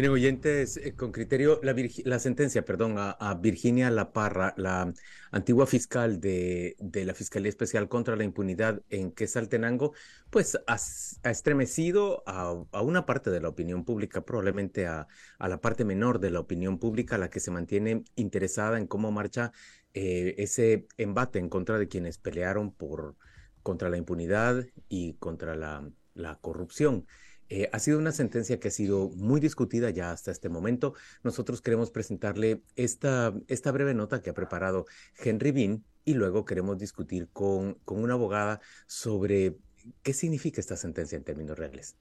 Miren, oyentes, eh, con criterio, la, sentencia, perdón, a, Virginia La Parra, la antigua fiscal de, la Fiscalía Especial contra la Impunidad en Quesaltenango, pues ha, estremecido a, una parte de la opinión pública, probablemente a, la parte menor de la opinión pública, la que se mantiene interesada en cómo marcha eh, ese embate en contra de quienes pelearon por contra la impunidad y contra la, la corrupción. Eh, ha sido una sentencia que ha sido muy discutida ya hasta este momento. Nosotros queremos presentarle esta, esta breve nota que ha preparado Henry Bean y luego queremos discutir con, con una abogada sobre qué significa esta sentencia en términos reales.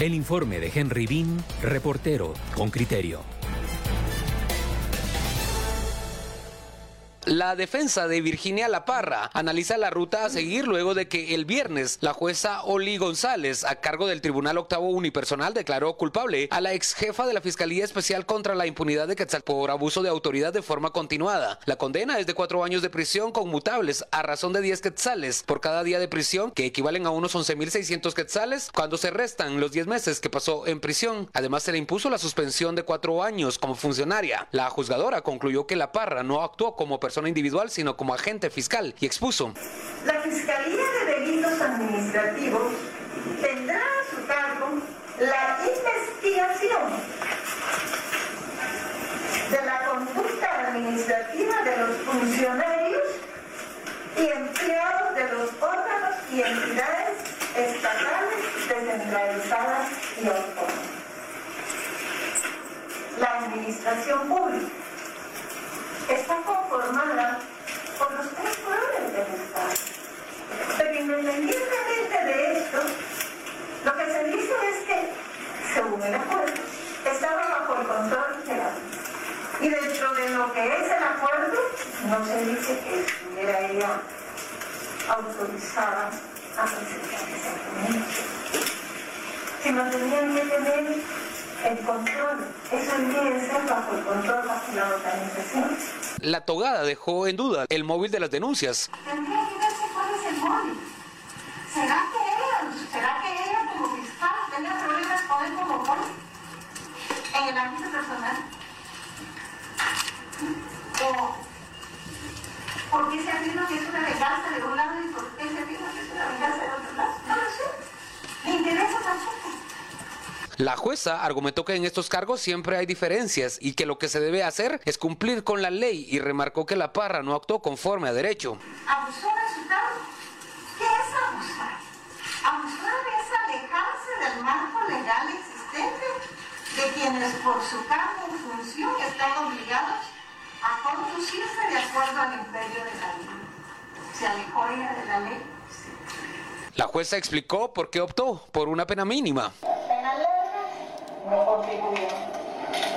El informe de Henry Bean, reportero con criterio. La defensa de Virginia La Parra analiza la ruta a seguir luego de que el viernes la jueza Oli González, a cargo del Tribunal Octavo Unipersonal, declaró culpable a la ex jefa de la Fiscalía Especial contra la Impunidad de Quetzal por abuso de autoridad de forma continuada. La condena es de cuatro años de prisión conmutables a razón de 10 quetzales por cada día de prisión, que equivalen a unos 11.600 quetzales cuando se restan los 10 meses que pasó en prisión. Además, se le impuso la suspensión de cuatro años como funcionaria. La juzgadora concluyó que La Parra no actuó como persona individual, sino como agente fiscal y expuso. La Fiscalía de Delitos Administrativos tendrá a su cargo la investigación de la conducta administrativa de los funcionarios y empleados de los órganos y entidades estatales descentralizadas y autónomas. La administración pública está conformada por los tres poderes del Estado. Pero independientemente de esto, lo que se dice es que, según el acuerdo, estaba bajo el control de la Y dentro de lo que es el acuerdo, no se dice que estuviera ella autorizada a presentar ese documento, sino tenían que tener el control, eso debe ser bajo el control bajo la organización. La togada dejó en duda el móvil de las denuncias. Tendría que verse cuál es el móvil. ¿Será que ella, será que ella como fiscal tenga problemas con él como móvil? En el ámbito personal. O ¿por qué se afirma que es una venganza de un lado y por qué se afirma que es una venganza de otro lado? No lo sé. Me interesa tampoco. La jueza argumentó que en estos cargos siempre hay diferencias y que lo que se debe hacer es cumplir con la ley y remarcó que la parra no actuó conforme a derecho. ¿Abusó de su cargo? ¿Qué es abusar? Abusar es alejarse del marco legal existente de quienes por su cargo o función están obligados a conducirse de acuerdo al imperio de la ley. ¿Se alejó ella de la ley? La jueza explicó por qué optó por una pena mínima. No contribuyen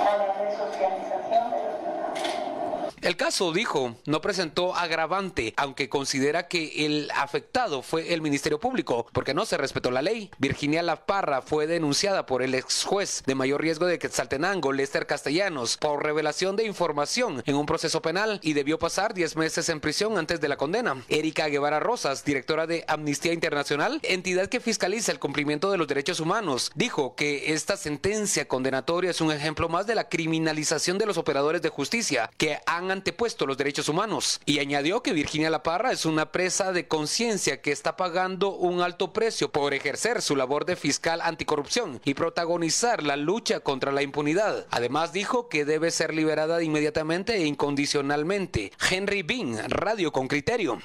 a la resocialización de los El caso, dijo, no presentó agravante, aunque considera que el afectado fue el Ministerio Público, porque no se respetó la ley. Virginia La Parra fue denunciada por el ex juez de mayor riesgo de Quetzaltenango, Lester Castellanos, por revelación de información en un proceso penal y debió pasar 10 meses en prisión antes de la condena. Erika Guevara Rosas, directora de Amnistía Internacional, entidad que fiscaliza el cumplimiento de los derechos humanos, dijo que esta sentencia condenatoria es un ejemplo más de la criminalización de los operadores de justicia que han antepuesto los derechos humanos y añadió que Virginia La Parra es una presa de conciencia que está pagando un alto precio por ejercer su labor de fiscal anticorrupción y protagonizar la lucha contra la impunidad. Además dijo que debe ser liberada inmediatamente e incondicionalmente. Henry Bean, Radio con Criterio.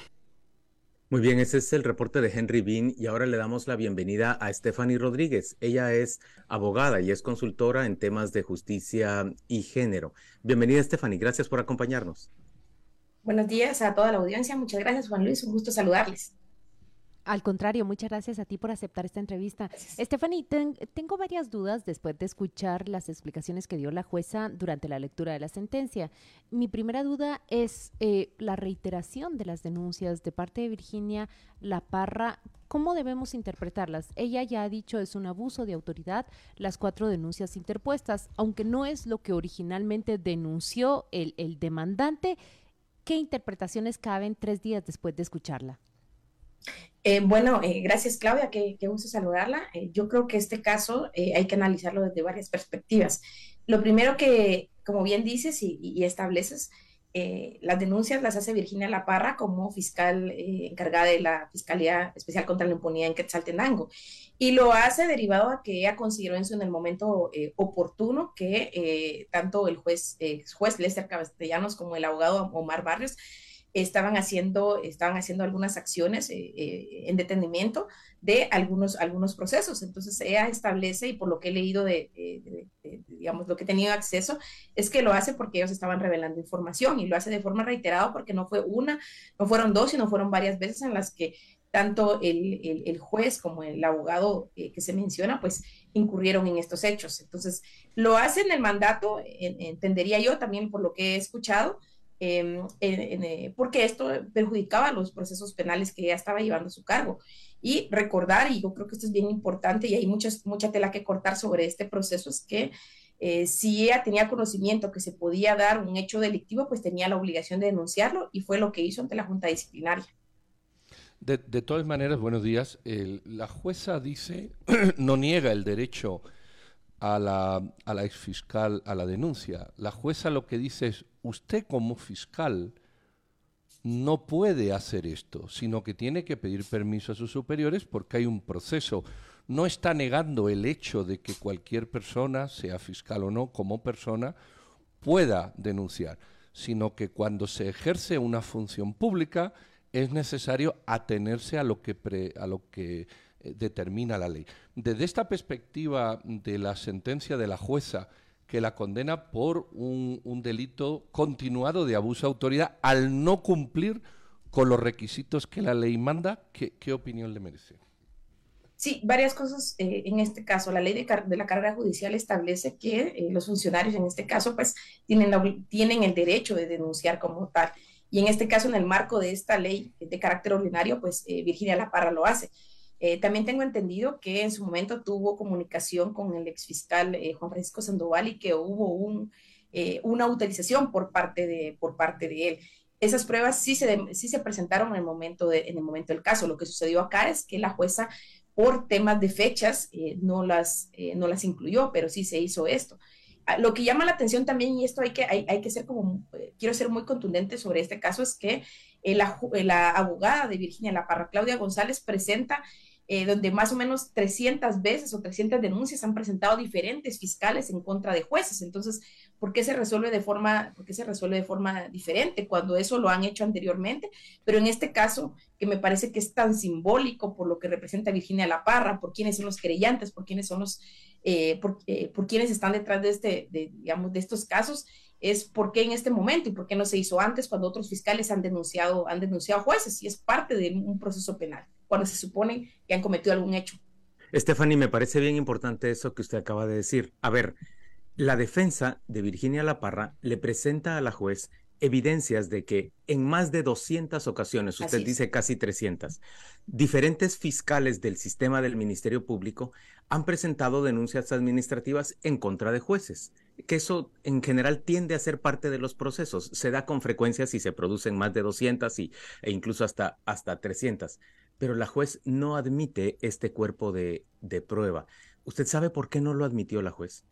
Muy bien, ese es el reporte de Henry Bean y ahora le damos la bienvenida a Stephanie Rodríguez. Ella es abogada y es consultora en temas de justicia y género. Bienvenida Stephanie, gracias por acompañarnos. Buenos días a toda la audiencia, muchas gracias Juan Luis, un gusto saludarles. Al contrario, muchas gracias a ti por aceptar esta entrevista. Stephanie, tengo varias dudas después de escuchar las explicaciones que dio la jueza durante la lectura de la sentencia. Mi primera duda es eh, la reiteración de las denuncias de parte de Virginia La Parra. ¿Cómo debemos interpretarlas? Ella ya ha dicho es un abuso de autoridad las cuatro denuncias interpuestas, aunque no es lo que originalmente denunció el, el demandante. ¿Qué interpretaciones caben tres días después de escucharla? Eh, bueno, eh, gracias Claudia, qué, gusto saludarla. Eh, yo creo que este caso hay que analizarlo desde varias perspectivas. Lo primero que, como bien dices y, estableces, las denuncias las hace Virginia La Parra como fiscal encargada de la Fiscalía Especial contra la Impunidad en Quetzaltenango. Y lo hace derivado a que ella consideró en, su, en el momento oportuno que tanto el juez, juez Lester Castellanos como el abogado Omar Barrios estaban haciendo, estaban haciendo algunas acciones eh, eh, en detenimiento de algunos, algunos procesos. Entonces ella establece, y por lo que he leído de, digamos, lo que he tenido acceso, es que lo hace porque ellos estaban revelando información y lo hace de forma reiterada porque no fue una, no fueron dos, sino fueron varias veces en las que tanto el, el, juez como el abogado eh, que se menciona, pues incurrieron en estos hechos. Entonces, lo hace en el mandato, entendería yo también por lo que he escuchado, Em, eh, porque esto perjudicaba los procesos penales que ella estaba llevando a su cargo. Y recordar, y yo creo que esto es bien importante y hay muchas, mucha tela que cortar sobre este proceso, es que eh, si ella tenía conocimiento que se podía dar un hecho delictivo, pues tenía la obligación de denunciarlo y fue lo que hizo ante la Junta Disciplinaria. De, todas maneras, buenos días. la jueza dice, no niega el derecho a la, a la exfiscal a la denuncia. La jueza lo que dice es, usted como fiscal no puede hacer esto, sino que tiene que pedir permiso a sus superiores porque hay un proceso. No está negando el hecho de que cualquier persona, sea fiscal o no, como persona, pueda denunciar, sino que cuando se ejerce una función pública es necesario atenerse a lo que, eh, determina la ley. Desde esta perspectiva de la sentencia de la jueza que la condena por un, delito continuado de abuso de autoridad al no cumplir con los requisitos que la ley manda, ¿qué, opinión le merece? Sí, varias cosas eh, en este caso. La ley de, la carrera judicial establece que eh, los funcionarios en este caso pues tienen, tienen el derecho de denunciar como tal. Y en este caso, en el marco de esta ley de carácter ordinario, pues Virginia La Parra lo hace. Eh, también tengo entendido que en su momento tuvo comunicación con el exfiscal eh, Juan Francisco Sandoval y que hubo eh, una autorización por parte, de, por parte de él. Esas pruebas sí se, sí se presentaron en el, momento de, en el momento del caso. Lo que sucedió acá es que la jueza, por temas de fechas, no, las, no las incluyó, pero sí se hizo esto. Ah, lo que llama la atención también, y esto hay que, hay, hay que ser como, quiero ser muy contundente sobre este caso, es que la, la abogada de Virginia La Parra, Claudia González, presenta eh, donde más o menos 300 veces o 300 denuncias han presentado diferentes fiscales en contra de jueces. Entonces, ¿por qué se resuelve de forma, por qué se resuelve de forma diferente cuando eso lo han hecho anteriormente? Pero en este caso, que me parece que es tan simbólico por lo que representa Virginia La Parra, por quiénes son los creyentes, por quiénes son los, eh, por, eh, por quiénes están detrás de este, digamos, de estos casos, es por qué en este momento y por qué no se hizo antes cuando otros fiscales han denunciado, han denunciado jueces y es parte de un proceso penal cuando se supone que han cometido algún hecho. Stephanie, me parece bien importante eso que usted acaba de decir. A ver, la defensa de Virginia La Parra le presenta a la juez evidencias de que en más de 200 ocasiones, usted dice casi 300, diferentes fiscales del sistema del Ministerio Público han presentado denuncias administrativas en contra de jueces, que eso en general tiende a ser parte de los procesos. Se da con frecuencia si se producen más de 200 y, e incluso hasta, hasta 300 pero la juez no admite este cuerpo de, prueba. ¿Usted sabe por qué no lo admitió la juez?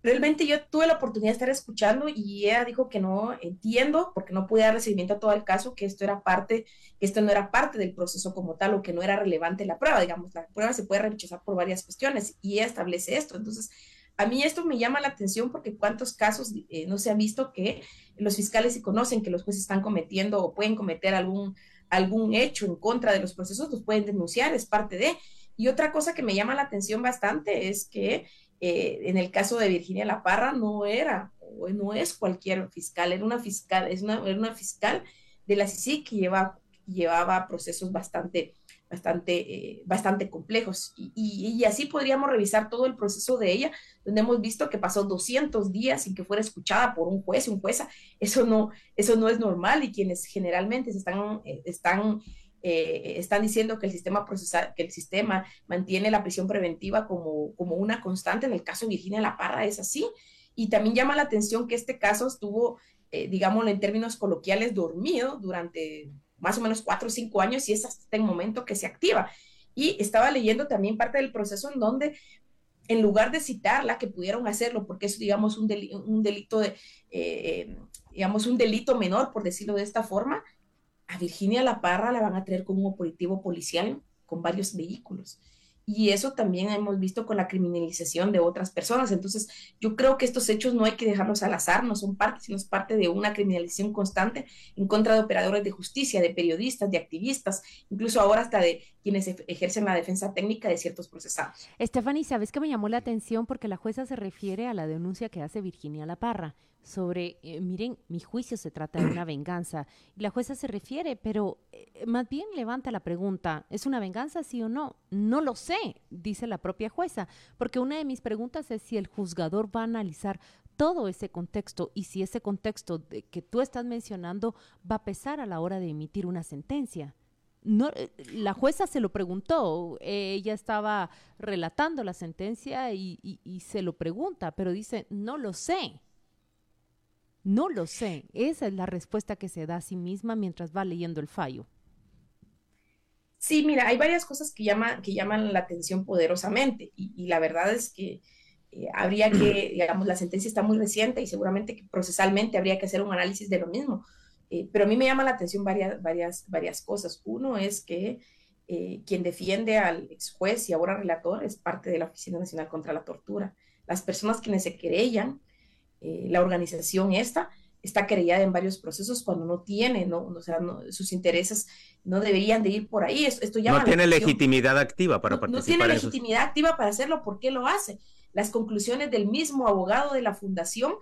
Realmente yo tuve la oportunidad de estar escuchando y ella dijo que no entiendo, porque no pude dar recibimiento a todo el caso, que esto era parte, que esto no era parte del proceso como tal o que no era relevante la prueba. Digamos, la prueba se puede rechazar por varias cuestiones y ella establece esto. Entonces, a mí esto me llama la atención porque cuántos casos eh, no se ha visto que los fiscales se conocen que los jueces están cometiendo o pueden cometer algún algún hecho en contra de los procesos, los pueden denunciar, es parte de. Y otra cosa que me llama la atención bastante es que eh, en el caso de Virginia La Parra no era, o no es cualquier fiscal, era una fiscal, es una, era una fiscal de la CICI que lleva, llevaba procesos bastante, bastante, eh, bastante complejos. Y, así podríamos revisar todo el proceso de ella, donde hemos visto que pasó 200 días sin que fuera escuchada por un juez, un jueza. Eso no, eso no es normal y quienes generalmente están, eh, están, eh, están diciendo que el sistema procesal, que el sistema mantiene la prisión preventiva como, como una constante. En el caso de Virginia La Parra es así. Y también llama la atención que este caso estuvo, digámoslo en términos coloquiales, dormido durante más o menos cuatro o cinco años y es hasta el momento que se activa. Y estaba leyendo también parte del proceso en donde en lugar de citarla, que pudieron hacerlo, porque es, digamos, un, un delito de, eh, digamos, un delito menor, por decirlo de esta forma, a Virginia La Parra la van a traer como un operativo policial con varios vehículos y eso también hemos visto con la criminalización de otras personas. Entonces, yo creo que estos hechos no hay que dejarlos al azar, no son parte, sino es parte de una criminalización constante en contra de operadores de justicia, de periodistas, de activistas, incluso ahora hasta de quienes ejercen la defensa técnica de ciertos procesados. Stephanie, ¿sabes qué me llamó la atención? Porque la jueza se refiere a la denuncia que hace Virginia La Parra sobre, eh, miren, mi juicio se trata de una venganza. Y la jueza se refiere, pero eh, más bien levanta la pregunta, ¿es una venganza sí o no? No lo sé, dice la propia jueza, porque una de mis preguntas es si el juzgador va a analizar todo ese contexto y si ese contexto que tú estás mencionando va a pesar a la hora de emitir una sentencia. No, eh, la jueza se lo preguntó, ella estaba relatando la sentencia y se lo pregunta, pero dice, no lo sé. No lo sé. Esa es la respuesta que se da a sí misma mientras va leyendo el fallo. Sí, mira, hay varias cosas que, llaman, que llaman la atención poderosamente y, la verdad es que eh, habría que, digamos, la sentencia está muy reciente y seguramente que procesalmente habría que hacer un análisis de lo mismo. Eh, pero a mí me llama la atención varias, varias, varias cosas. Uno es que eh, quien defiende al ex juez y ahora relator es parte de la Oficina Nacional contra la Tortura. Las personas quienes se querellan eh, la organización esta está querellada en varios procesos cuando no tiene, ¿no? O sea, sus intereses no deberían de ir por ahí. Esto, no tiene legitimidad activa para participar. No tiene legitimidad activa para hacerlo. ¿Por qué lo hace? Las conclusiones del mismo abogado de la fundación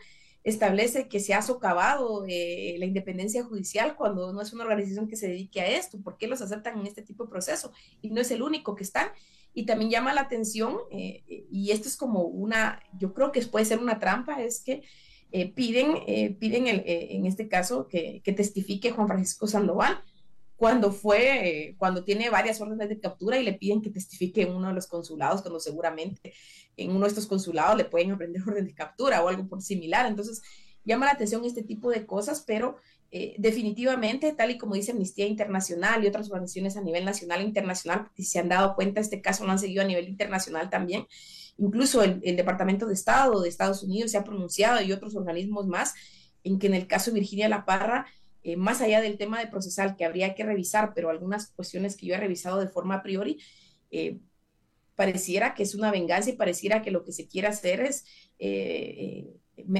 establece que se ha socavado eh, la independencia judicial cuando no es una organización que se dedique a esto. ¿Por qué los aceptan en este tipo de proceso? Y no es el único que están. Y también llama la atención, eh, y esto es como una, yo creo que puede ser una trampa, es que eh, piden, eh, piden el, en este caso que, que, testifique Juan Francisco Sandoval cuando fue, cuando tiene varias órdenes de captura y le piden que testifique en uno de los consulados, cuando seguramente en uno de estos consulados le pueden aprender orden de captura o algo por similar. Entonces, llama la atención este tipo de cosas, pero eh, definitivamente, tal y como dice Amnistía Internacional y otras organizaciones a nivel nacional e internacional, si se han dado cuenta, este caso lo han seguido a nivel internacional también. Incluso el, Departamento de Estado de Estados Unidos se ha pronunciado y otros organismos más en que en el caso Virginia La Parra, eh, más allá del tema de procesal que habría que revisar, pero algunas cuestiones que yo he revisado de forma a priori, eh, pareciera que es una venganza y pareciera que lo que se quiere hacer es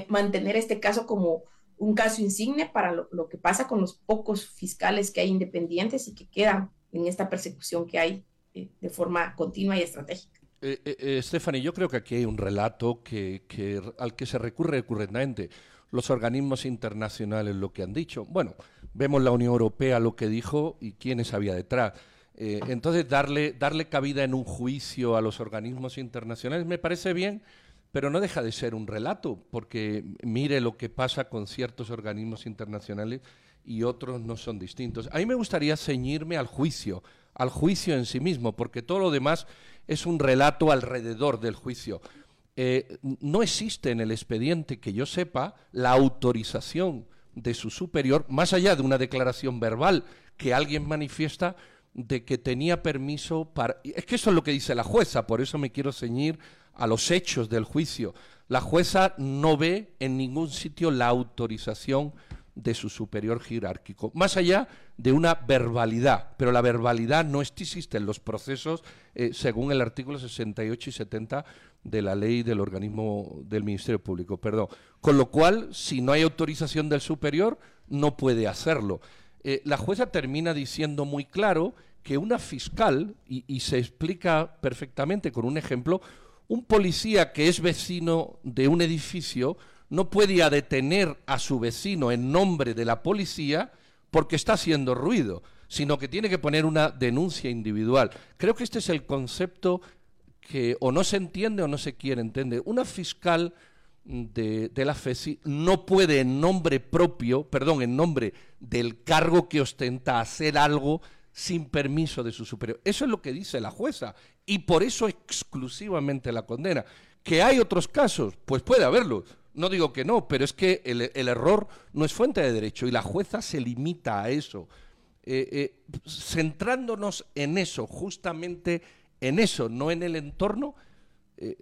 mantener este caso como un caso insigne para lo, que pasa con los pocos fiscales que hay independientes y que quedan en esta persecución que hay eh, de forma continua y estratégica. Eh, eh, eh, Stephanie, yo creo que aquí hay un relato que, al que se recurre recurrentemente. Los organismos internacionales lo que han dicho. Bueno, vemos la Unión Europea lo que dijo y quiénes había detrás. entonces, darle, darle cabida en un juicio a los organismos internacionales me parece bien, pero no deja de ser un relato, porque mire lo que pasa con ciertos organismos internacionales y otros no son distintos. A mí me gustaría ceñirme al juicio, al juicio en sí mismo, porque todo lo demás es un relato alrededor del juicio. Eh, no existe en el expediente, que yo sepa, la autorización de su superior, más allá de una declaración verbal que alguien manifiesta de que tenía permiso para... Es que eso es lo que dice la jueza, por eso me quiero ceñir a los hechos del juicio. La jueza no ve en ningún sitio la autorización de su superior jerárquico, más allá de una verbalidad, pero la verbalidad no existe en los procesos eh, según el artículo 68 y 70 de la ley del organismo del Ministerio Público, perdón. Con lo cual, si no hay autorización del superior, no puede hacerlo. Eh, la jueza termina diciendo muy claro que una fiscal, y se explica perfectamente con un ejemplo, un policía que es vecino de un edificio no puede detener a su vecino en nombre de la policía porque está haciendo ruido. sino que tiene que poner una denuncia individual. Creo que este es el concepto que o no se entiende o no se quiere entender. Una fiscal de, la FESI no puede en nombre propio, perdón, en nombre del cargo que ostenta hacer algo sin permiso de su superior. Eso es lo que dice la jueza y por eso exclusivamente la condena. ¿Que hay otros casos? Pues puede haberlo. No digo que no, pero es que el, error no es fuente de derecho y la jueza se limita a eso. Eh, eh, centrándonos en eso, justamente en eso, no en el entorno, eh,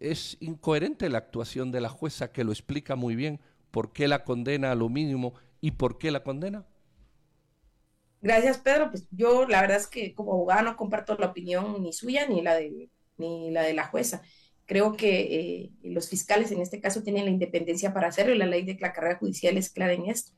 es incoherente la actuación de la jueza que lo explica muy bien por qué la condena a lo mínimo y por qué la condena. Gracias, Pedro. Pues yo la verdad es que como abogada no comparto la opinión ni suya ni la de, ni la, de la jueza. Creo que eh, los fiscales en este caso tienen la independencia para hacerlo y la ley de la carrera judicial es clara en esto.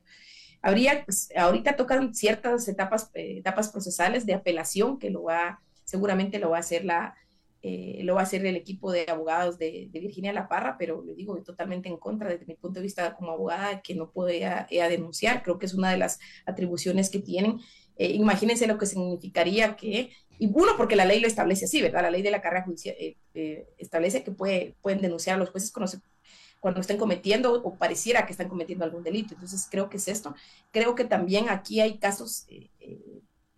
Habría, pues, ahorita tocan ciertas etapas, eh, etapas procesales de apelación que lo va, seguramente lo va a hacer la, eh, lo va a hacer el equipo de abogados de, Virginia La Parra, pero le digo totalmente en contra desde mi punto de vista como abogada que no puede denunciar. Creo que es una de las atribuciones que tienen. imagínense lo que significaría que y uno, porque la ley lo establece así, ¿verdad? La ley de la carrera judicial eh, eh, establece que puede, pueden denunciar a los jueces cuando, cuando estén cometiendo o pareciera que están cometiendo algún delito. Entonces, creo que es esto. Creo que también aquí hay casos, eh,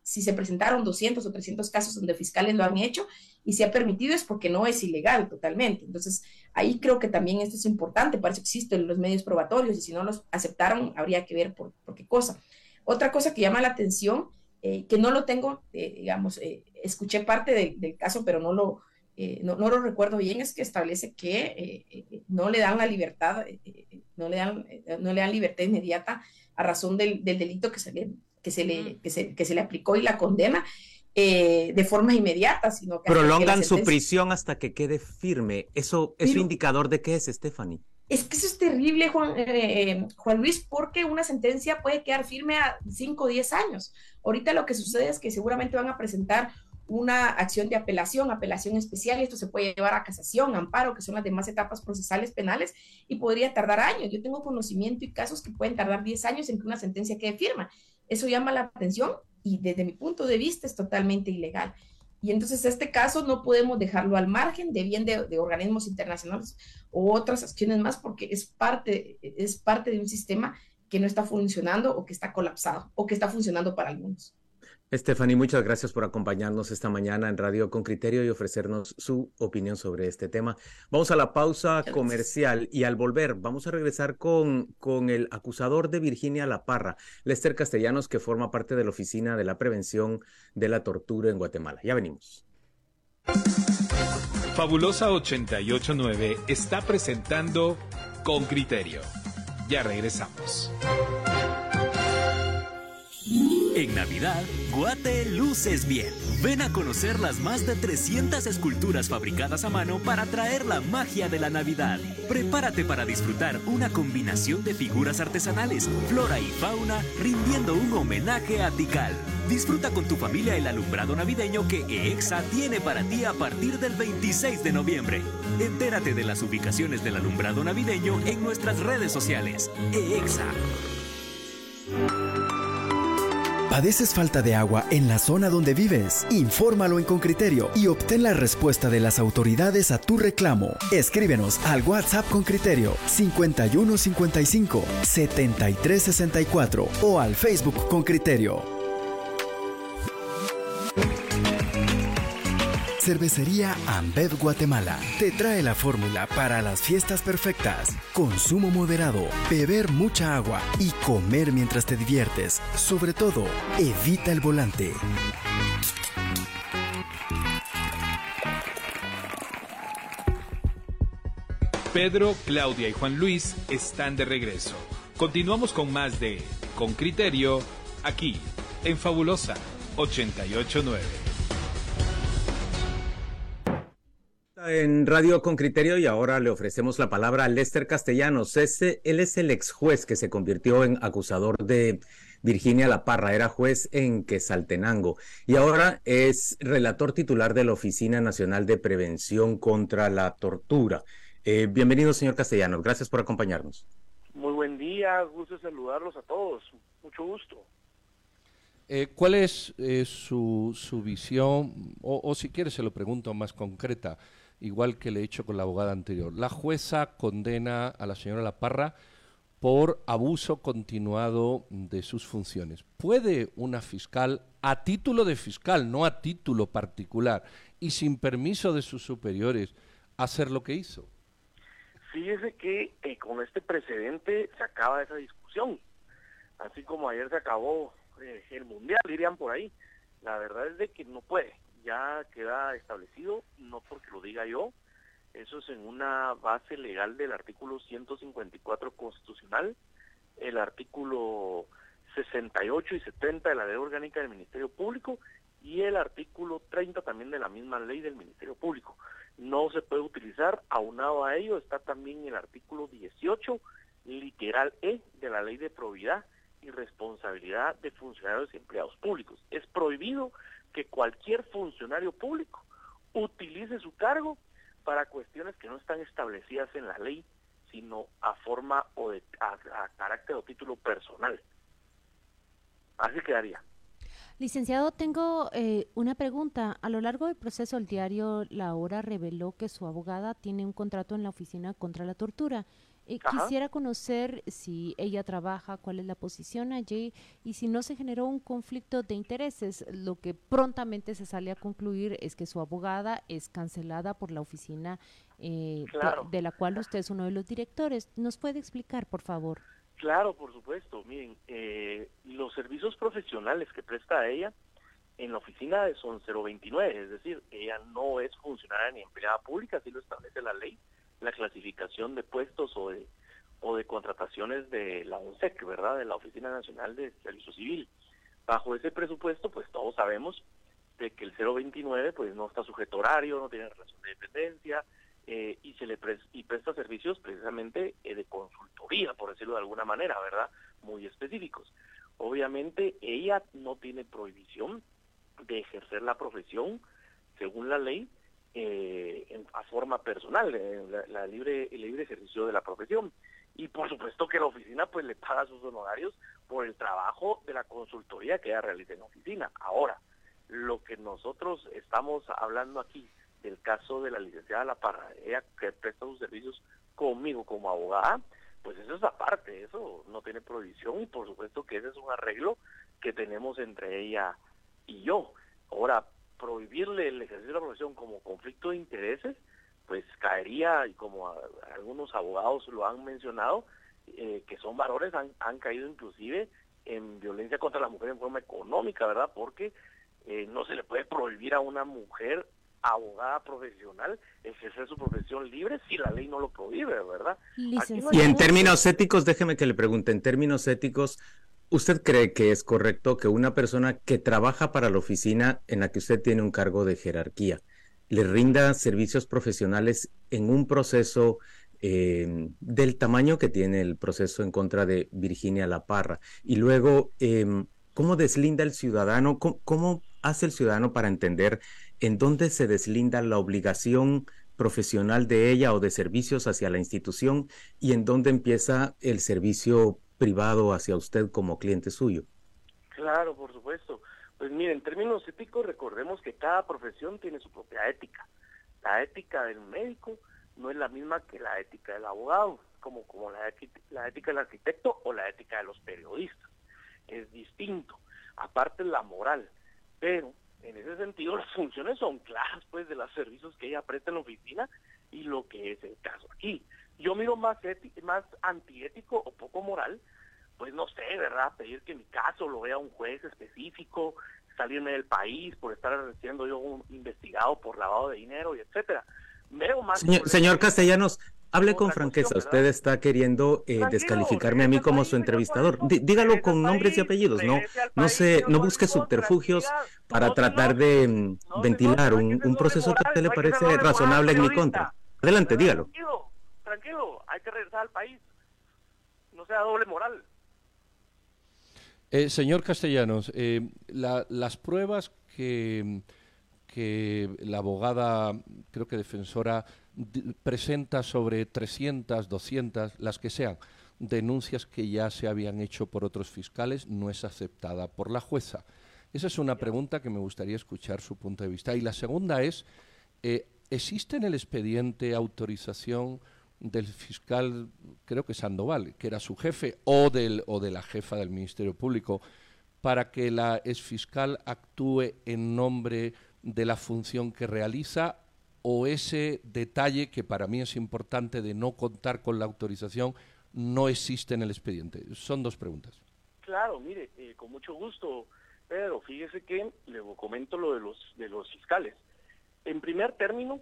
si se presentaron 200 o 300 casos donde fiscales lo han hecho y se ha permitido es porque no es ilegal totalmente. Entonces, ahí creo que también esto es importante, para eso existen los medios probatorios y si no los aceptaron, habría que ver por, por qué cosa. Otra cosa que llama la atención eh, que no lo tengo, eh, digamos, eh, escuché parte del caso, pero no lo, no, lo recuerdo bien, es que establece que no le dan la libertad, no, le dan, no le dan libertad inmediata a razón del, delito que se le, que se le, que se, que se le aplicó y la condena. de forma inmediata, sino que... Prolongan su prisión hasta que quede firme. ¿Eso es un indicador de qué es, Stephanie? Es que eso es terrible, Juan, eh, Juan Luis, porque una sentencia puede quedar firme a 5 o 10 años. Ahorita lo que sucede es que seguramente van a presentar una acción de apelación, apelación especial, y esto se puede llevar a casación, amparo, que son las demás etapas procesales penales, y podría tardar años. Yo tengo conocimiento y casos que pueden tardar 10 años en que una sentencia quede firme. Eso llama la atención y desde mi punto de vista es totalmente ilegal. Y entonces este caso no podemos dejarlo al margen de bien de, organismos internacionales o otras acciones más porque es parte, es parte de un sistema que no está funcionando o que está colapsado o que está funcionando para algunos. Stephanie, muchas gracias por acompañarnos esta mañana en Radio con Criterio y ofrecernos su opinión sobre este tema. Vamos a la pausa comercial y al volver vamos a regresar con, con el acusador de Virginia La Parra, Lester Castellanos, que forma parte de la Oficina de la Prevención de la Tortura en Guatemala. Ya venimos. Fabulosa 889 está presentando Con Criterio. Ya regresamos. En Navidad, Guate luces bien. Ven a conocer las más de 300 esculturas fabricadas a mano para traer la magia de la Navidad. Prepárate para disfrutar una combinación de figuras artesanales, flora y fauna, rindiendo un homenaje a Tikal. Disfruta con tu familia el alumbrado navideño que EXA tiene para ti a partir del 26 de noviembre. Entérate de las ubicaciones del alumbrado navideño en nuestras redes sociales. EXA. ¿Padeces falta de agua en la zona donde vives? Infórmalo en Concriterio y obtén la respuesta de las autoridades a tu reclamo. Escríbenos al WhatsApp con criterio 5155 7364 o al Facebook con criterio. Cervecería Ambev Guatemala te trae la fórmula para las fiestas perfectas. Consumo moderado, beber mucha agua y comer mientras te diviertes. Sobre todo, evita el volante. Pedro, Claudia y Juan Luis están de regreso. Continuamos con más de Con Criterio, aquí, en Fabulosa 889. En Radio con Criterio y ahora le ofrecemos la palabra a Lester Castellanos. Ese, él es el ex juez que se convirtió en acusador de Virginia La Parra. Era juez en Quesaltenango y ahora es relator titular de la Oficina Nacional de Prevención contra la Tortura. Eh, bienvenido, señor Castellanos. Gracias por acompañarnos. Muy buen día. Gusto saludarlos a todos. Mucho gusto. Eh, ¿Cuál es eh, su, su, visión, o, o, si quiere se lo pregunto más concreta, igual que le he hecho con la abogada anterior? La jueza condena a la señora La Parra por abuso continuado de sus funciones. ¿Puede una fiscal, a título de fiscal, no a título particular, y sin permiso de sus superiores, hacer lo que hizo? Fíjese que eh, con este precedente se acaba esa discusión, así como ayer se acabó eh, el mundial, dirían por ahí. La verdad es de que no puede, ya queda establecido, no porque lo diga yo, eso es en una base legal del artículo 154 constitucional, el artículo 68 y 70 de la ley orgánica del Ministerio Público y el artículo 30 también de la misma ley del Ministerio Público. No se puede utilizar, aunado a ello está también el artículo 18, literal E, de la ley de probidad y responsabilidad de funcionarios y empleados públicos. Es prohibido que cualquier funcionario público utilice su cargo para cuestiones que no están establecidas en la ley, sino a forma o de, a, carácter o título personal. Así quedaría. Licenciado, tengo eh, una pregunta. A lo largo del proceso, el diario La Hora reveló que su abogada tiene un contrato en la oficina contra la tortura. Eh, quisiera conocer si ella trabaja, cuál es la posición allí y si no se generó un conflicto de intereses. Lo que prontamente se sale a concluir es que su abogada es cancelada por la oficina eh, de, la cual usted es uno de los directores. ¿Nos puede explicar, por favor? Claro, por supuesto. Miren, eh, los servicios profesionales que presta a ella en la oficina son 029, es decir, ella no es funcionaria ni empleada pública, así lo establece la ley la clasificación de puestos o de, o de contrataciones de la ONSEC, ¿verdad? De la Oficina Nacional de Servicio Civil. Bajo ese presupuesto, pues todos sabemos de que el 029 pues no está sujeto horario, no tiene relación de dependencia eh, y se le y presta servicios precisamente eh, de consultoría, por decirlo de alguna manera, ¿verdad? Muy específicos. Obviamente ella no tiene prohibición de ejercer la profesión según la ley, eh, en, a forma personal, en la, libre, el libre ejercicio de la profesión. Y por supuesto que la oficina pues le paga sus honorarios por el trabajo de la consultoría que ella realiza en la oficina. Ahora, lo que nosotros estamos hablando aquí del caso de la licenciada La Parra, ella que presta sus servicios conmigo como abogada, pues eso es aparte, eso no tiene prohibición y por supuesto que ese es un arreglo que tenemos entre ella y yo. Ahora, prohibirle el ejercicio de la profesión como conflicto de intereses, pues caería, y como algunos abogados lo han mencionado, eh, que son valores, han, han caído inclusive en violencia contra la mujer en forma económica, ¿verdad? Porque eh, no se le puede prohibir a una mujer abogada profesional ejercer su profesión libre si la ley no lo prohíbe, ¿verdad? y en términos éticos, déjeme que le pregunte, en términos éticos, ¿Usted cree que es correcto que una persona que trabaja para la oficina en la que usted tiene un cargo de jerarquía le rinda servicios profesionales en un proceso eh, del tamaño que tiene el proceso en contra de Virginia La Parra? Y luego, em, ¿cómo deslinda el ciudadano? ¿Cómo, hace el ciudadano para entender en dónde se deslinda la obligación profesional de ella o de servicios hacia la institución y en dónde empieza el servicio privado hacia usted como cliente suyo. Claro, por supuesto. Pues mire, en términos éticos recordemos que cada profesión tiene su propia ética. La ética del médico no es la misma que la ética del abogado, como, como la, la ética del arquitecto o la ética de los periodistas. Es distinto. Aparte la moral. Pero en ese sentido las funciones son claras pues de los servicios que ella presta en la oficina y lo que es el caso aquí yo miro más, más antiético o poco moral, pues no sé, ¿verdad? Pedir que mi caso lo vea un juez específico, salirme del país por estar siendo yo un investigado por lavado de dinero y etcétera. Veo más señor, Castellanos, hable con franqueza. Usted está queriendo eh, descalificarme a mí como su entrevistador. dígalo con nombres y apellidos, no, no se, no busque subterfugios para tratar de mm, ventilar un, un proceso que a usted le parece razonable en mi contra. Adelante, dígalo tranquilo, hay que regresar al país. No sea doble moral. Eh, señor Castellanos, eh, las pruebas que, que la abogada, creo que defensora, presenta sobre 300, 200, las que sean, denuncias que ya se habían hecho por otros fiscales, no es aceptada por la jueza. Esa es una pregunta que me gustaría escuchar su punto de vista. Y la segunda es, eh, ¿existe en el expediente autorización del fiscal, creo que Sandoval, que era su jefe, o, del, o de la jefa del Ministerio Público, para que la exfiscal actúe en nombre de la función que realiza o ese detalle que para mí es importante de no contar con la autorización no existe en el expediente? Son dos preguntas. Claro, mire, eh, con mucho gusto, Pedro. Fíjese que le comento lo de los de los fiscales. En primer término,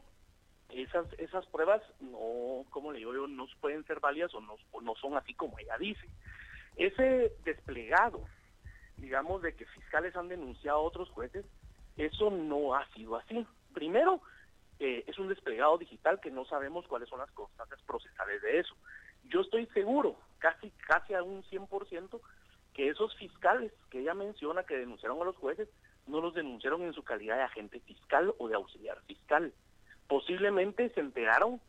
esas esas pruebas no, como le digo yo, no pueden ser válidas o no, no son así como ella dice. Ese desplegado, digamos, de que fiscales han denunciado a otros jueces, eso no ha sido así. Primero, eh, es un desplegado digital que no sabemos cuáles son las constantes procesales de eso. Yo estoy seguro, casi, casi a un 100%, que esos fiscales que ella menciona que denunciaron a los jueces, no los denunciaron en su calidad de agente fiscal o de auxiliar fiscal posiblemente se enteraron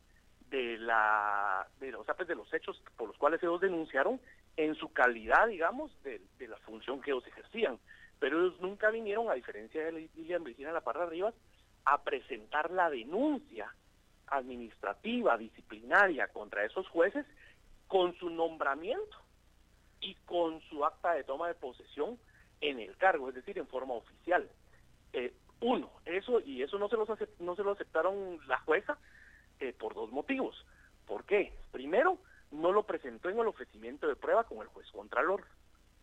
de la de los, pues, de los hechos por los cuales ellos denunciaron en su calidad, digamos, de, la función que ellos ejercían. Pero ellos nunca vinieron, a diferencia de Lilian Virginia La Parra Rivas, a presentar la denuncia administrativa, disciplinaria contra esos jueces con su nombramiento y con su acta de toma de posesión en el cargo, es decir, en forma oficial. Eh, uno, eso y eso no se, los no se lo aceptaron la jueza eh, por dos motivos. ¿Por qué? Primero, no lo presentó en el ofrecimiento de prueba con el juez contralor.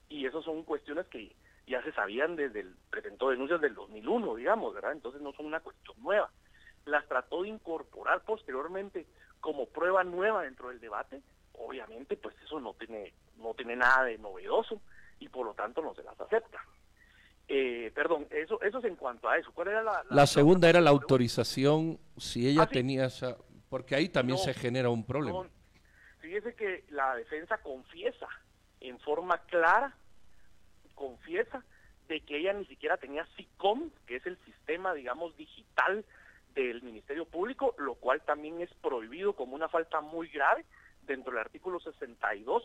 Y esas son cuestiones que ya se sabían desde el presentó denuncias del 2001, digamos, ¿verdad? Entonces no son una cuestión nueva. Las trató de incorporar posteriormente como prueba nueva dentro del debate. Obviamente, pues eso no tiene no tiene nada de novedoso y por lo tanto no se las acepta. Eh, perdón, eso, eso es en cuanto a eso. ¿Cuál era la, la, segunda era la autorización, si ella ah, tenía esa... Porque ahí también se genera un problema. fíjese que la defensa confiesa en forma clara, confiesa de que ella ni siquiera tenía SICOM, que es el sistema, digamos, digital del Ministerio Público, lo cual también es prohibido como una falta muy grave dentro del artículo 62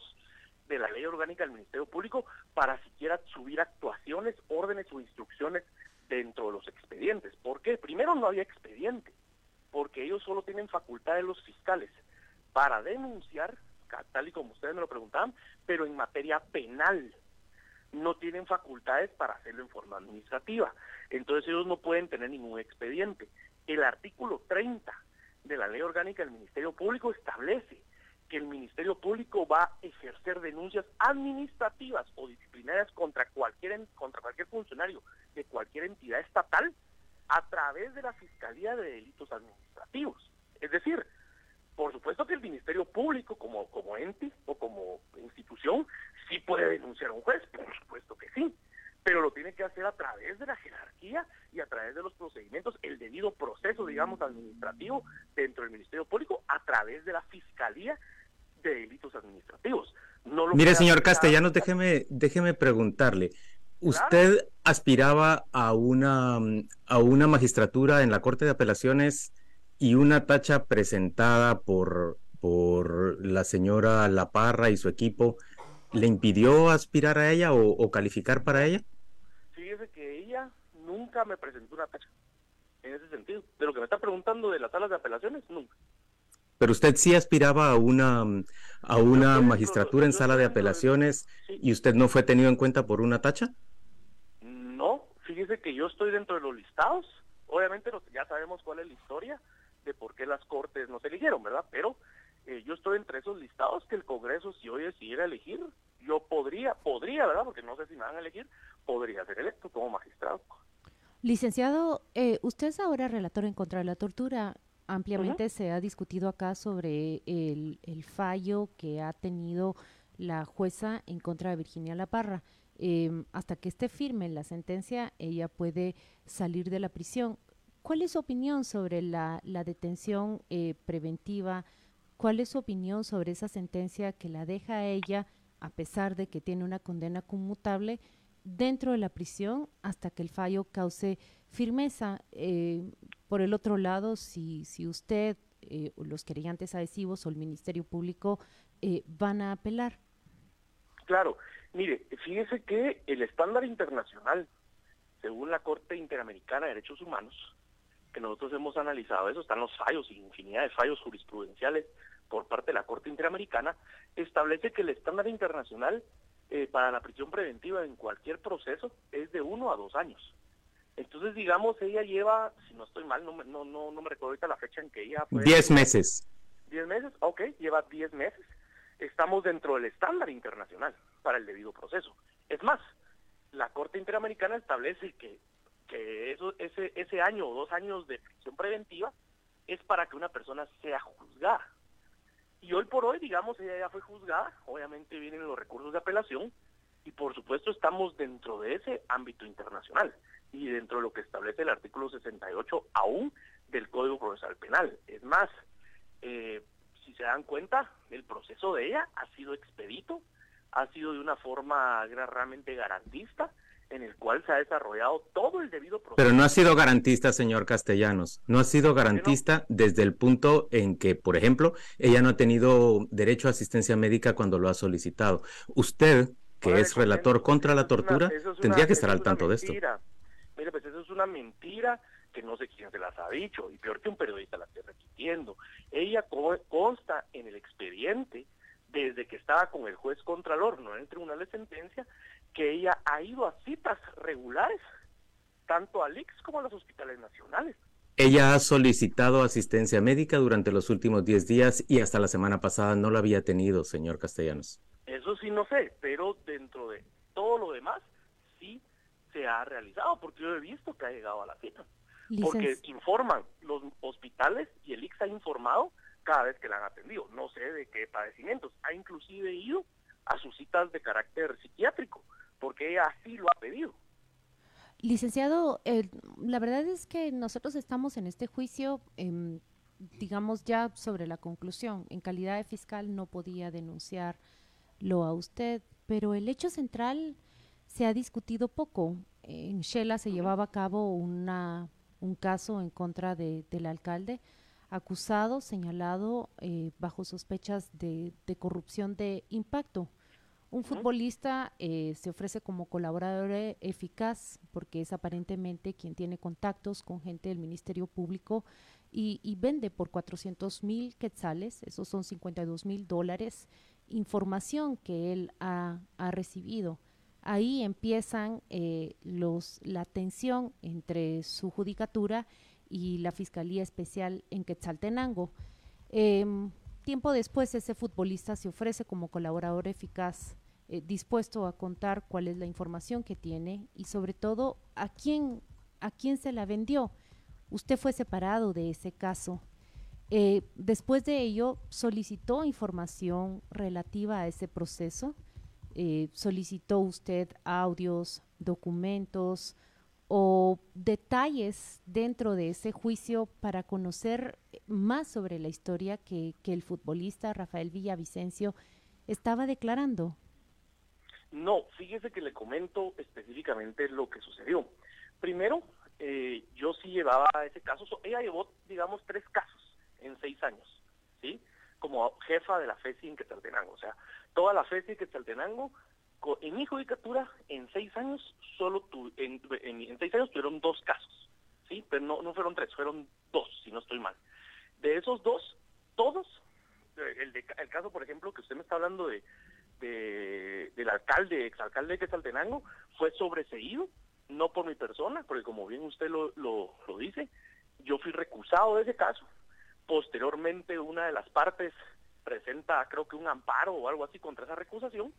de la ley orgánica del Ministerio Público para siquiera subir actuaciones, órdenes o instrucciones dentro de los expedientes. ¿Por qué? Primero no había expediente, porque ellos solo tienen facultad de los fiscales para denunciar, tal y como ustedes me lo preguntaban, pero en materia penal. No tienen facultades para hacerlo en forma administrativa. Entonces ellos no pueden tener ningún expediente. El artículo 30 de la ley orgánica del Ministerio Público establece que el Ministerio Público va a ejercer denuncias administrativas o disciplinarias contra cualquier contra cualquier funcionario de cualquier entidad estatal a través de la Fiscalía de Delitos Administrativos. Es decir, por supuesto que el Ministerio Público como como ente o como institución sí puede denunciar a un juez, por supuesto que sí, pero lo tiene que hacer a través de la jerarquía y a través de los procedimientos, el debido proceso, digamos, administrativo dentro del Ministerio Público, a través de la Fiscalía de delitos administrativos. Mire, señor Castellanos, déjeme, déjeme preguntarle. ¿Usted aspiraba a una, a una magistratura en la Corte de Apelaciones y una tacha presentada por, por la señora La Parra y su equipo le impidió aspirar a ella o, calificar para ella? Fíjese que ella nunca me presentó una tacha en ese sentido. De lo que me está preguntando de las salas de apelaciones, nunca. Pero usted sí aspiraba a una, a una magistratura en sala de apelaciones y usted no fue tenido en cuenta por una tacha? No, fíjese que yo estoy dentro de los listados. Obviamente ya sabemos cuál es la historia de por qué las cortes nos eligieron, ¿verdad? Pero eh, yo estoy entre esos listados que el Congreso, si hoy decidiera elegir, yo podría, podría, ¿verdad? Porque no sé si me van a elegir, podría ser electo como magistrado. Licenciado, eh, usted es ahora relator en contra de la tortura ampliamente se ha discutido acá sobre el, fallo que ha tenido la jueza en contra de Virginia La Parra. Em, hasta que esté firme la sentencia, ella puede salir de la prisión. ¿Cuál es su opinión sobre la, detención eh, preventiva? ¿Cuál es su opinión sobre esa sentencia que la deja a ella, a pesar de que tiene una condena conmutable, dentro de la prisión hasta que el fallo cause firmeza? Eh, por el otro lado, si, si usted eh, los querellantes adhesivos o el Ministerio Público eh, van a apelar. Claro, mire, fíjese que el estándar internacional, según la Corte Interamericana de Derechos Humanos, que nosotros hemos analizado eso, están los fallos, infinidad de fallos jurisprudenciales por parte de la Corte Interamericana, establece que el estándar internacional eh, para la prisión preventiva en cualquier proceso es de uno a dos años. Entonces, digamos, ella lleva, si no estoy mal, no, no, no, no me recuerdo ahorita la fecha en que ella fue. Diez meses. Diez meses, ok, lleva diez meses. Estamos dentro del estándar internacional para el debido proceso. Es más, la Corte Interamericana establece que, que eso, ese, ese año o dos años de prisión preventiva es para que una persona sea juzgada. Y hoy por hoy, digamos, ella ya fue juzgada, obviamente vienen los recursos de apelación y por supuesto estamos dentro de ese ámbito internacional y dentro de lo que establece el artículo 68 aún del Código Procesal Penal. Es más, eh, si se dan cuenta, el proceso de ella ha sido expedito, ha sido de una forma realmente garantista, en el cual se ha desarrollado todo el debido proceso. Pero no ha sido garantista, señor Castellanos. No ha sido garantista desde el punto en que, por ejemplo, ella no ha tenido derecho a asistencia médica cuando lo ha solicitado. Usted, que es relator contra la tortura, tendría que estar al tanto de esto. Mire, pues eso es una mentira que no sé quién se las ha dicho, y peor que un periodista la esté repitiendo. Ella consta en el expediente desde que estaba con el juez contralor, no en el tribunal de sentencia, que ella ha ido a citas regulares, tanto al IX como a los hospitales nacionales. Ella ha solicitado asistencia médica durante los últimos 10 días y hasta la semana pasada no la había tenido, señor Castellanos. Eso sí no sé, pero dentro de todo lo demás sí se ha realizado, porque yo he visto que ha llegado a la cita. Porque informan los hospitales y el IX ha informado cada vez que la han atendido. No sé de qué padecimientos. Ha inclusive ido a sus citas de carácter psiquiátrico, porque ella así lo ha pedido. Licenciado, la verdad es que nosotros estamos en este juicio, em, digamos ya sobre la conclusión. En calidad de fiscal no podía denunciarlo a usted, pero el hecho central se ha discutido poco. En Shela se llevaba a cabo una, un caso en contra de, del alcalde acusado, señalado eh, bajo sospechas de, corrupción de impacto. Un futbolista eh, se ofrece como colaborador eficaz porque es aparentemente quien tiene contactos con gente del Ministerio Público y, vende por 400 mil quetzales, esos son 52 mil dólares, información que él ha, recibido. Ahí empiezan eh, los, la tensión entre su judicatura y la Fiscalía Especial en Quetzaltenango. Em, tiempo después, ese futbolista se ofrece como colaborador eficaz, eh, dispuesto a contar cuál es la información que tiene y sobre todo a quién, a quién se la vendió. Usted fue separado de ese caso. Eh, después de ello, solicitó información relativa a ese proceso. Eh, solicitó usted audios, documentos, o detalles dentro de ese juicio para conocer más sobre la historia que, el futbolista Rafael Villavicencio estaba declarando? No, fíjese que le comento específicamente lo que sucedió. Primero, eh, yo sí llevaba ese caso, ella llevó, digamos, tres casos en seis años, ¿sí? Como jefa de la FESI en Quetzaltenango. O sea, toda la FESI en Quetzaltenango en mi judicatura, en seis años, solo tu, en, seis años tuvieron dos casos, ¿sí? Pero no, no fueron tres, fueron dos, si no estoy mal. De esos dos, todos, eh, el, el caso, por ejemplo, que usted me está hablando de, del alcalde, exalcalde de Quetzaltenango, fue sobreseído, no por mi persona, porque como bien usted lo, lo dice, yo fui recusado de ese caso. Posteriormente, una de las partes presenta, creo que un amparo o algo así contra esa recusación,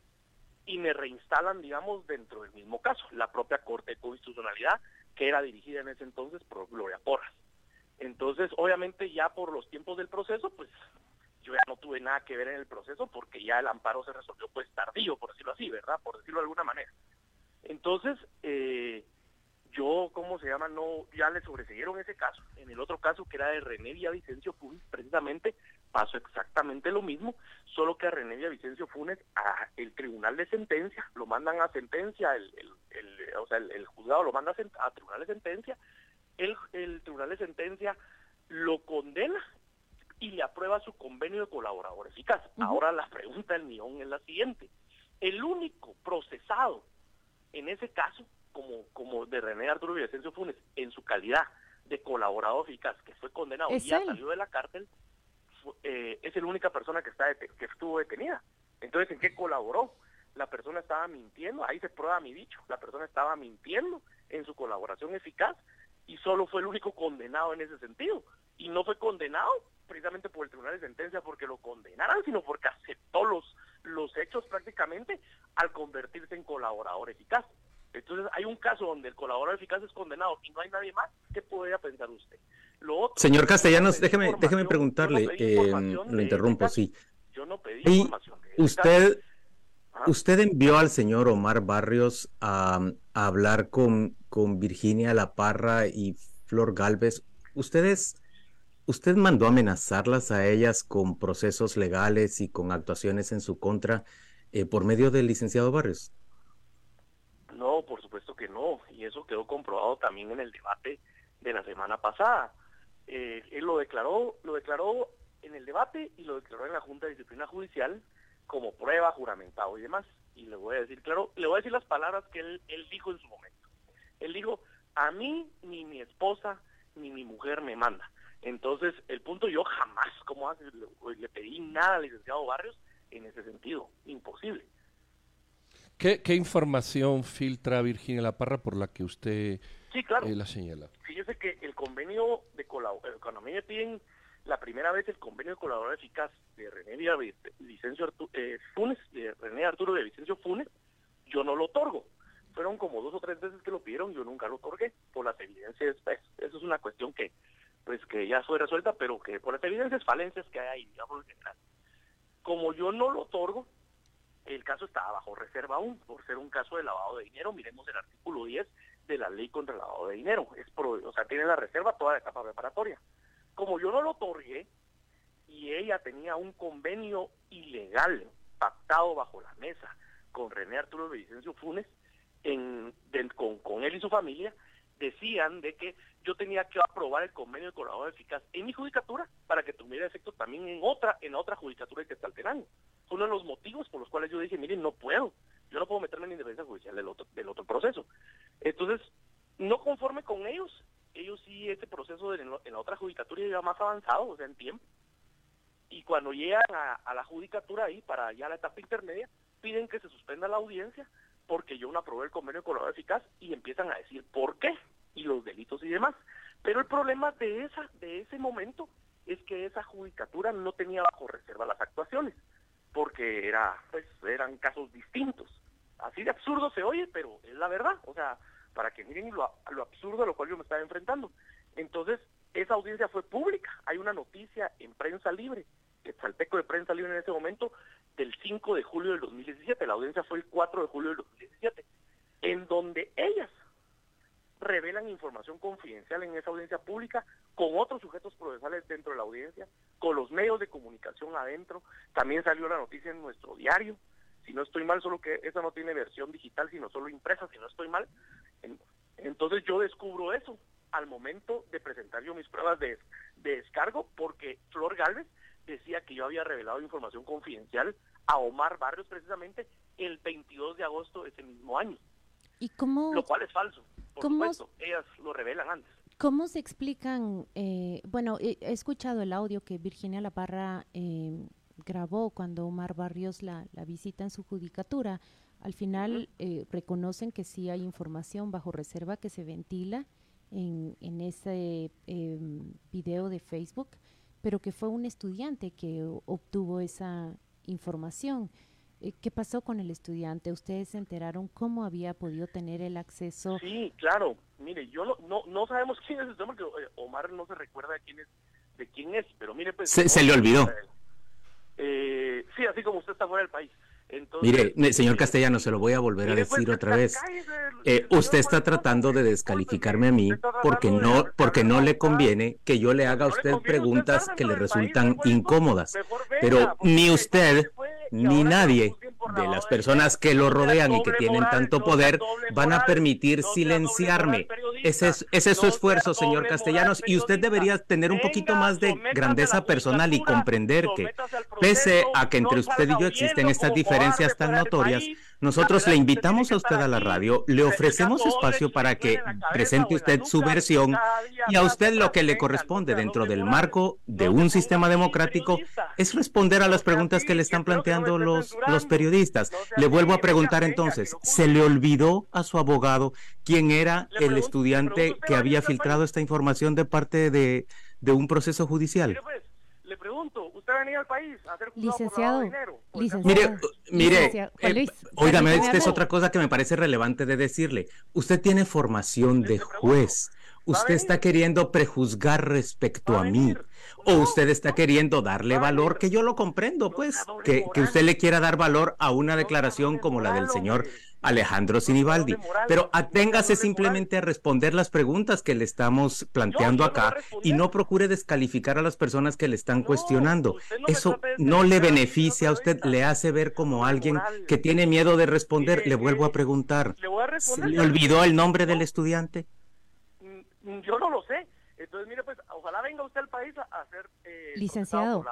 y me reinstalan, digamos, dentro del mismo caso, la propia Corte de Constitucionalidad, que era dirigida en ese entonces por Gloria Porras. Entonces, obviamente, ya por los tiempos del proceso, pues yo ya no tuve nada que ver en el proceso porque ya el amparo se resolvió pues tardío, por decirlo así, ¿verdad? Por decirlo de alguna manera. Entonces, eh, yo, ¿cómo se llama? No, ya le sobreseyeron ese caso. En el otro caso, que era de René Villavicencio Funes, precisamente pasó exactamente lo mismo, solo que a René Villavicencio Funes, a el tribunal de sentencia, lo mandan a sentencia, el, el, o sea, el, juzgado lo manda a, tribunal de sentencia, el, el tribunal de sentencia lo condena y le aprueba su convenio de colaborador eficaz. Ahora la pregunta del millón es la siguiente. El único procesado en ese caso, como, como de René Arturo Villasencio Funes, en su calidad de colaborador eficaz, que fue condenado y ya salió de la cárcel, eh, es la única persona que, está que estuvo detenida. Entonces, ¿en qué colaboró? La persona estaba mintiendo, ahí se prueba mi dicho, la persona estaba mintiendo en su colaboración eficaz y solo fue el único condenado en ese sentido. Y no fue condenado precisamente por el tribunal de sentencia porque lo condenaran, sino porque aceptó los, los hechos prácticamente al convertirse en colaborador eficaz. Entonces hay un caso donde el colaborador eficaz es condenado y no hay nadie más. ¿Qué podría pensar usted? Señor Castellanos, déjeme, déjeme preguntarle, eh, lo interrumpo, sí. Yo no pedí información. usted, usted envió al señor Omar Barrios a, a hablar con, con Virginia La Parra y Flor Galvez. ¿Ustedes ¿Usted mandó amenazarlas a ellas con procesos legales y con actuaciones en su contra eh, por medio del licenciado Barrios? No, por supuesto que no, y eso quedó comprobado también en el debate de la semana pasada. Eh, él lo declaró, lo declaró en el debate y lo declaró en la Junta de Disciplina Judicial como prueba juramentado y demás. Y le voy a decir, claro, le voy a decir las palabras que él, dijo en su momento. Él dijo, a mí ni mi esposa ni mi mujer me manda. Entonces, el punto yo jamás, como le, pedí nada al licenciado Barrios en ese sentido, imposible. ¿Qué, información filtra Virginia La Parra por la que usted sí, claro. Eh, la señala? Fíjese que el convenio de colaboración, cuando me piden la primera vez el convenio de colaborador eficaz de René Vicencio Arturo, eh, Funes, de René Arturo de Vicencio Funes, yo no lo otorgo. Fueron como dos o tres veces que lo pidieron, yo nunca lo otorgué, por las evidencias, pues, eso es una cuestión que pues que ya fue resuelta, pero que por las evidencias falencias que hay, digamos, en general. Como yo no lo otorgo, el caso está bajo reserva aún, por ser un caso de lavado de dinero. Miremos el artículo 10 de la ley contra el lavado de dinero. Es o sea, tiene la reserva toda la etapa preparatoria. Como yo no lo otorgué y ella tenía un convenio ilegal pactado bajo la mesa con René Arturo Vicencio Funes, en, con, con él y su familia, decían de que yo tenía que aprobar el convenio de colaborador eficaz en mi judicatura para que tuviera efecto también en otra en otra judicatura que está alterando. Fue uno de los motivos por los cuales yo dije, miren, no puedo, yo no puedo meterme en independencia judicial del otro, del otro proceso. Entonces, no conforme con ellos, ellos sí, este proceso en, la otra judicatura ya más avanzado, o sea, en tiempo. Y cuando llegan a, la judicatura ahí, para ya la etapa intermedia, piden que se suspenda la audiencia porque yo no aprobé el convenio de colaborador eficaz y empiezan a decir por qué y los delitos y demás. Pero el problema de esa de ese momento es que esa judicatura no tenía bajo reserva las actuaciones, porque era pues eran casos distintos. Así de absurdo se oye, pero es la verdad, o sea, para que miren lo, lo absurdo a lo cual yo me estaba enfrentando. Entonces, esa audiencia fue pública, hay una noticia en prensa libre, el salteco de prensa libre en ese momento, del 5 de julio del 2017, la audiencia fue el 4 de julio del 2017, en donde ellas revelan información confidencial en esa audiencia pública con otros sujetos procesales dentro de la audiencia, con los medios de comunicación adentro. También salió la noticia en nuestro diario. Si no estoy mal, solo que esa no tiene versión digital, sino solo impresa, si no estoy mal. Entonces yo descubro eso al momento de presentar yo mis pruebas de, de descargo, porque Flor Galvez decía que yo había revelado información confidencial a Omar Barrios precisamente el 22 de agosto de ese mismo año. ¿Y cómo? Lo cual es falso. Por supuesto, ellas lo revelan antes. ¿Cómo se explican? Eh, bueno, he, escuchado el audio que Virginia La Parra eh, grabó cuando Omar Barrios la, visita en su judicatura. Al final eh, reconocen que sí hay información bajo reserva que se ventila en, en ese em, video de Facebook, pero que fue un estudiante que obtuvo esa información. Eh, ¿Qué pasó con el estudiante? ¿Ustedes se enteraron cómo había podido tener el acceso? Sí, claro. Mire, yo no, no, sabemos quién es el porque eh, Omar no se recuerda de quién es, de quién es pero mire, pues... Se, le olvidó. Eh, sí, así como usted está fuera del país. Mire, señor Castellano, se lo voy a volver a pues, decir otra vez. usted está tratando de descalificarme a mí porque no, porque no le conviene que yo le haga a usted preguntas que le resultan incómodas. Pero ni usted ni nadie de las personas que lo rodean y que tienen tanto poder van a permitir silenciarme. ese es, ese es su esfuerzo, señor Castellanos, y usted debería tener un poquito más de grandeza personal y comprender que, pese a que entre usted y yo existen estas diferencias tan notorias, nosotros le invitamos a usted a la radio, le ofrecemos espacio para que presente usted su versión y a usted lo que le corresponde dentro del marco de un sistema democrático es responder a las preguntas que le están planteando los, los periodistas. Le vuelvo a preguntar entonces, ¿se le olvidó a su abogado quién era el estudiante que había filtrado esta información de parte de, de un proceso judicial? Le pregunto, ¿usted venía al país a hacer licenciado, dinero? Mire, mire, eh, óigame, esta es otra cosa que me parece relevante de decirle. Usted tiene formación de juez. Usted está queriendo prejuzgar respecto a mí. O usted está queriendo darle valor, que yo lo comprendo, pues, que, que usted le quiera dar valor a una declaración como la del señor Alejandro Sinibaldi. Pero aténgase simplemente a responder las preguntas que le estamos planteando acá y no procure descalificar a las personas que le están cuestionando. Eso no le beneficia a usted, le hace ver como alguien que tiene miedo de responder. Le vuelvo a preguntar, ¿se le olvidó el nombre del estudiante? Mm, yo no lo sé. Entonces, mire, pues, ojalá venga usted al país a hacer... Eh, licenciado.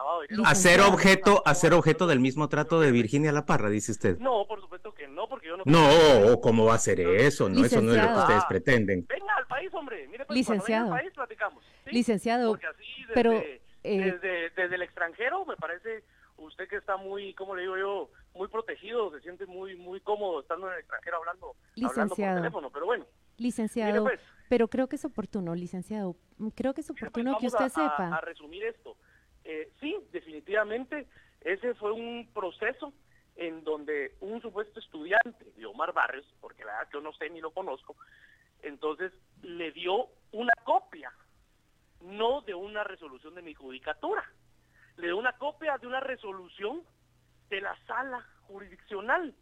A ser objeto, a ser objeto del mismo trato de Virginia La Parra, dice usted. No, por supuesto que no, porque yo no... No, ¿cómo va a ser eso? No, eso no es lo que ustedes pretenden. Venga al país, hombre. Mire, pues, Licenciado. Venga al país platicamos. Licenciado, Porque así, desde, pero... Eh... Desde, desde el extranjero, me parece usted que está muy, como le digo yo, muy protegido, se siente muy muy cómodo estando en el extranjero hablando, hablando por teléfono, pero bueno. Licenciado, pues. Pero creo que es oportuno, licenciado, creo que es pues, oportuno vamos que usted a, sepa. A, a resumir esto. Eh, sí, definitivamente, ese fue un proceso en donde un supuesto estudiante de Omar Barrios, porque la verdad yo no sé ni lo conozco, entonces le dio una copia, no de una resolución de mi judicatura, le dio una copia de una resolución de la sala jurisdiccional.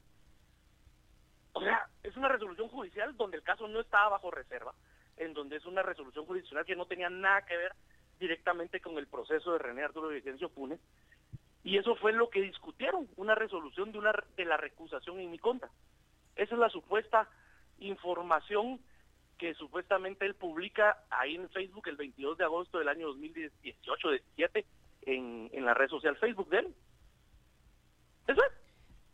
O sea, es una resolución judicial donde el caso no estaba bajo reserva, en donde es una resolución judicial que no tenía nada que ver directamente con el proceso de René Arturo Vicencio Pune. Y eso fue lo que discutieron, una resolución de, una, de la recusación en mi contra. Esa es la supuesta información que supuestamente él publica ahí en Facebook el 22 de agosto del año 2018-17 en, en la red social Facebook de él. Eso es.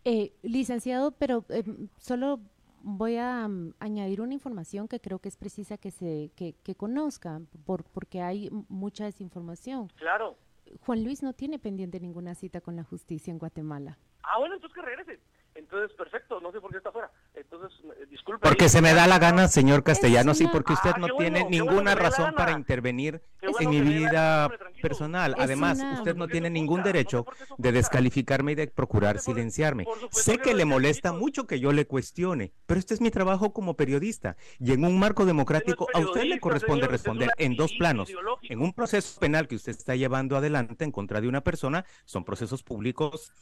Eh, licenciado, pero eh, solo voy a um, añadir una información que creo que es precisa que se que, que conozca, por, porque hay mucha desinformación. Claro. Juan Luis no tiene pendiente ninguna cita con la justicia en Guatemala. Ah, bueno, entonces que regrese. Entonces, perfecto, no sé por qué está fuera. Entonces, eh, disculpe. Porque se me da la gana, señor Castellanos, y una- porque usted Ah, no tiene bueno ninguna razón para intervenir bueno en mi vida hombre, personal. Es Además, una- usted no tiene ningún derecho de descalificarme y de procurar silenciarme. Sé que le molesta mucho que yo le cuestione, pero este es mi trabajo como periodista y en un marco democrático a usted le corresponde señor, responder en dos planos. En un proceso penal que usted está llevando adelante en contra de una persona, son procesos públicos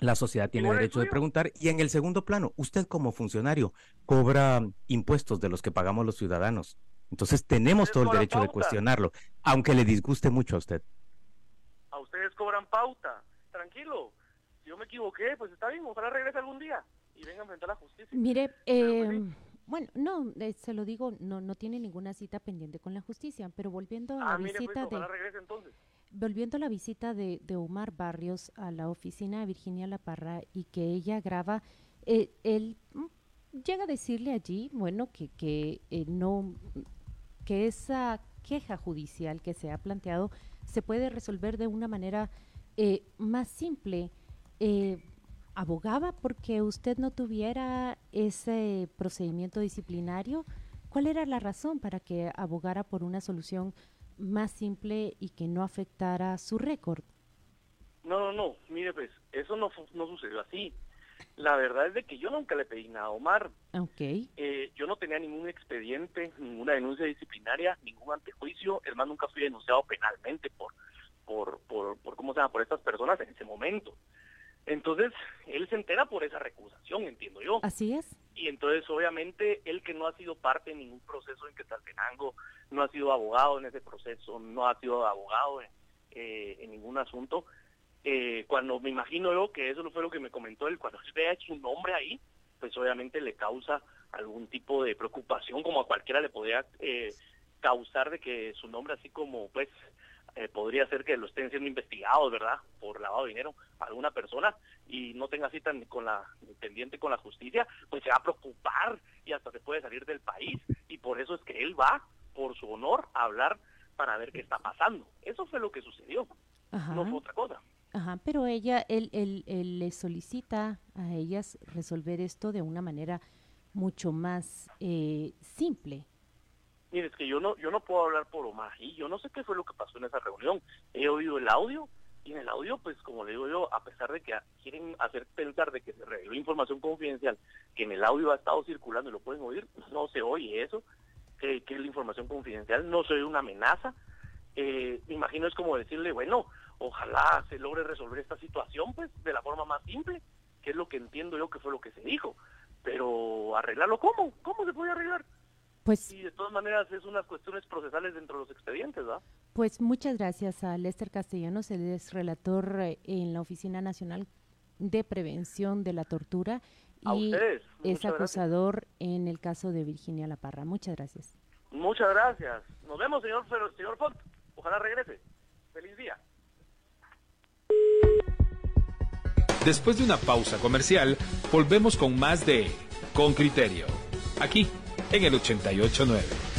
la sociedad tiene derecho de preguntar. Y en el segundo plano, usted como funcionario cobra impuestos de los que pagamos los ciudadanos. Entonces tenemos todo el derecho de cuestionarlo, aunque le disguste mucho a usted. A ustedes cobran pauta. Tranquilo. Si yo me equivoqué, pues está bien. Ojalá regrese algún día y venga a enfrentar la justicia. Mire, pues, eh, bueno, no, eh, se lo digo, no, no tiene ninguna cita pendiente con la justicia, pero volviendo a la Ah, mire, pues, visita de... ojalá regrese entonces. Volviendo a la visita de, Omar Barrios a la oficina de Virginia La Parra y que ella graba, eh, él mm, llega a decirle allí, bueno, que, que eh, no, que esa queja judicial que se ha planteado se puede resolver de una manera eh, más simple. Eh, ¿Abogaba porque usted no tuviera ese procedimiento disciplinario? ¿Cuál era la razón para que abogara por una solución más simple y que no afectara su récord? No, no, no. Mire, pues, eso no, no sucedió así. La verdad es de que yo nunca le pedí nada a Omar. Ok. Eh, yo no tenía ningún expediente, ninguna denuncia disciplinaria, ningún antejuicio. Es más, nunca fui denunciado penalmente por, por, por, por ¿cómo se llama? Por estas personas en ese momento. Entonces, él se entera por esa recusación, entiendo yo. Así es. Y entonces, obviamente, él que no ha sido parte de ningún proceso en Quetzaltenango, no ha sido abogado en ese proceso, no ha sido abogado en, eh, en ningún asunto, eh, cuando me imagino yo que eso fue lo que me comentó él, cuando él vea su nombre ahí, pues obviamente le causa algún tipo de preocupación como a cualquiera le podría eh, causar de que su nombre así como pues eh, podría ser que lo estén siendo investigados, ¿verdad? Por lavado de dinero a alguna persona y no tenga cita ni con la pendiente con la justicia, pues se va a preocupar y hasta se puede salir del país y por eso es que él va por su honor a hablar para ver qué está pasando. Eso fue lo que sucedió. No fue otra cosa. Ajá, pero ella, él, él, él le solicita a ellas resolver esto de una manera mucho más eh, simple. Mire, es que yo no, yo no puedo hablar por Omar y yo no sé qué fue lo que pasó en esa reunión. He oído el audio y en el audio, pues como le digo yo, a pesar de que quieren hacer pensar de que se reveló información confidencial, que en el audio ha estado circulando y lo pueden oír, no se oye eso, que, es la información confidencial, no se oye una amenaza. Eh, me imagino es como decirle, bueno, ojalá se logre resolver esta situación, pues, de la forma más simple, que es lo que entiendo yo que fue lo que se dijo. Pero arreglarlo, ¿cómo? ¿Cómo se puede arreglar? Pues, y de todas maneras es unas cuestiones procesales dentro de los expedientes, ¿verdad? Pues muchas gracias a Lester Castellanos, él es relator eh, en la Oficina Nacional de Prevención de la Tortura y es acusador en el caso de Virginia La Parra. Muchas gracias. Muchas gracias. Nos vemos, señor, señor Font. Ojalá regrese. Feliz día. Después de una pausa comercial, volvemos con más de Con Criterio. Aquí en el 889.